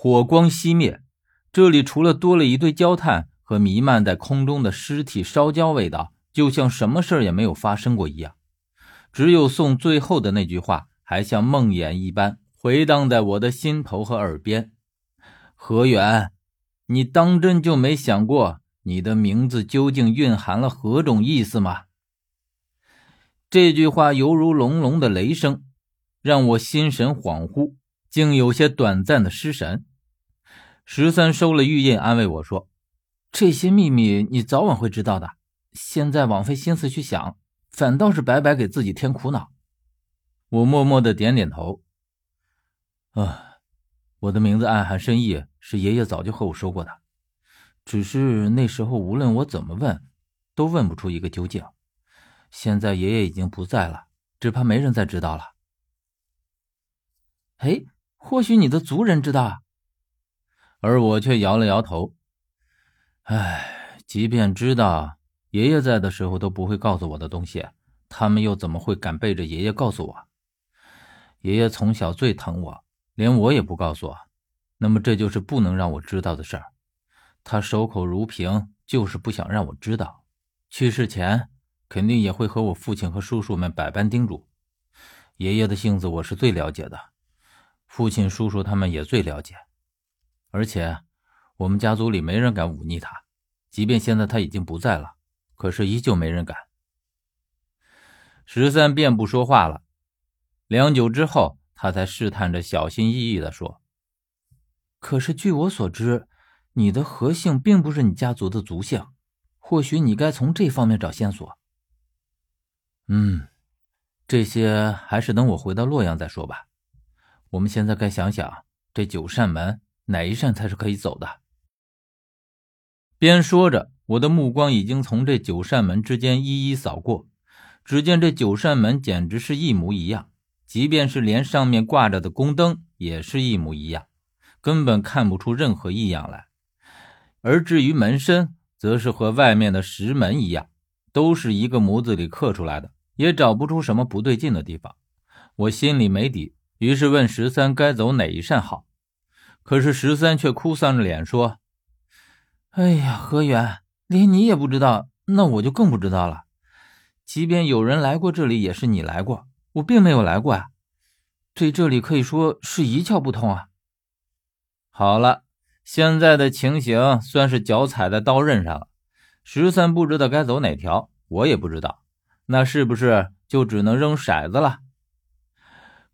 火光熄灭，这里除了多了一堆焦炭和弥漫在空中的尸体烧焦味道，就像什么事儿也没有发生过一样。只有宋最后的那句话，还像梦魇一般回荡在我的心头和耳边：“何远，你当真就没想过，你的名字究竟蕴含了何种意思吗？”这句话犹如隆隆的雷声，让我心神恍惚，竟有些短暂的失神。十三收了玉印，安慰我说：“这些秘密你早晚会知道的，现在枉费心思去想，反倒是白白给自己添苦恼。”我默默的点点头。啊，我的名字暗含深意，是爷爷早就和我说过的，只是那时候无论我怎么问，都问不出一个究竟。现在爷爷已经不在了，只怕没人再知道了。哎，或许你的族人知道啊。而我却摇了摇头。唉，即便知道，爷爷在的时候都不会告诉我的东西，他们又怎么会敢背着爷爷告诉我？爷爷从小最疼我，连我也不告诉我，那么这就是不能让我知道的事儿。他守口如瓶，就是不想让我知道。去世前，肯定也会和我父亲和叔叔们百般叮嘱。爷爷的性子我是最了解的，父亲、叔叔他们也最了解。而且，我们家族里没人敢忤逆他，即便现在他已经不在了，可是依旧没人敢。十三便不说话了，良久之后，他才试探着小心翼翼地说：“可是据我所知，你的何姓并不是你家族的族姓，或许你该从这方面找线索。”“嗯，这些还是等我回到洛阳再说吧。我们现在该想想这九扇门。”哪一扇才是可以走的？边说着，我的目光已经从这九扇门之间一一扫过。只见这九扇门简直是一模一样，即便是连上面挂着的宫灯也是一模一样，根本看不出任何异样来。而至于门身，则是和外面的石门一样，都是一个模子里刻出来的，也找不出什么不对劲的地方。我心里没底，于是问十三该走哪一扇好。可是十三却哭丧着脸说：“哎呀，何源，连你也不知道，那我就更不知道了。即便有人来过这里，也是你来过，我并没有来过啊。对这里可以说是一窍不通啊。”好了，现在的情形算是脚踩在刀刃上了。十三不知道该走哪条，我也不知道，那是不是就只能扔骰子了？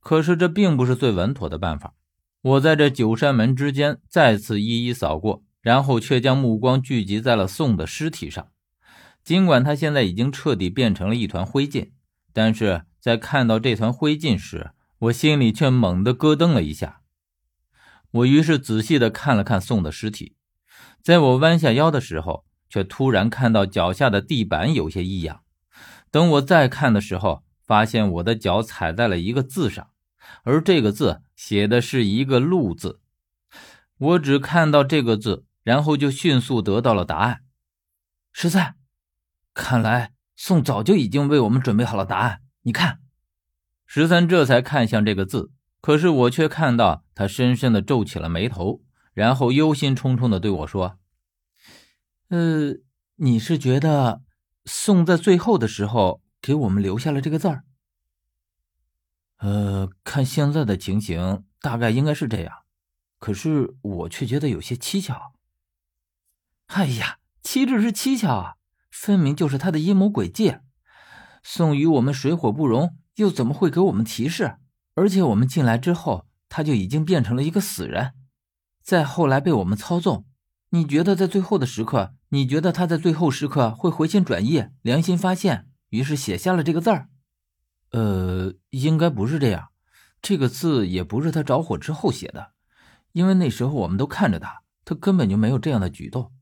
可是这并不是最稳妥的办法。我在这九扇门之间再次一一扫过，然后却将目光聚集在了宋的尸体上。尽管他现在已经彻底变成了一团灰烬，但是在看到这团灰烬时，我心里却猛地咯噔了一下。我于是仔细地看了看宋的尸体，在我弯下腰的时候，却突然看到脚下的地板有些异样。等我再看的时候，发现我的脚踩在了一个字上。而这个字写的是一个“路”字，我只看到这个字，然后就迅速得到了答案。十三，看来宋早就已经为我们准备好了答案。你看，十三这才看向这个字，可是我却看到他深深的皱起了眉头，然后忧心忡忡的对我说：“呃，你是觉得宋在最后的时候给我们留下了这个字儿？”呃，看现在的情形，大概应该是这样，可是我却觉得有些蹊跷。哎呀，岂止是蹊跷啊，分明就是他的阴谋诡计。宋与我们水火不容，又怎么会给我们提示？而且我们进来之后，他就已经变成了一个死人，再后来被我们操纵。你觉得在最后的时刻，你觉得他在最后时刻会回心转意，良心发现，于是写下了这个字儿？呃，应该不是这样，这个字也不是他着火之后写的，因为那时候我们都看着他，他根本就没有这样的举动，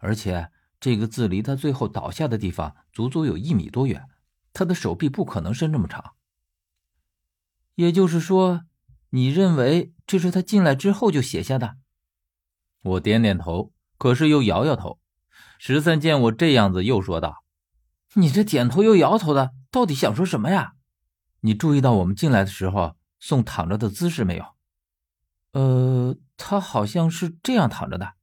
而且这个字离他最后倒下的地方足足有一米多远，他的手臂不可能伸这么长。也就是说，你认为这是他进来之后就写下的？我点点头，可是又摇摇头。十三见我这样子，又说道：“你这点头又摇头的，到底想说什么呀？”你注意到我们进来的时候宋躺着的姿势没有？呃，他好像是这样躺着的。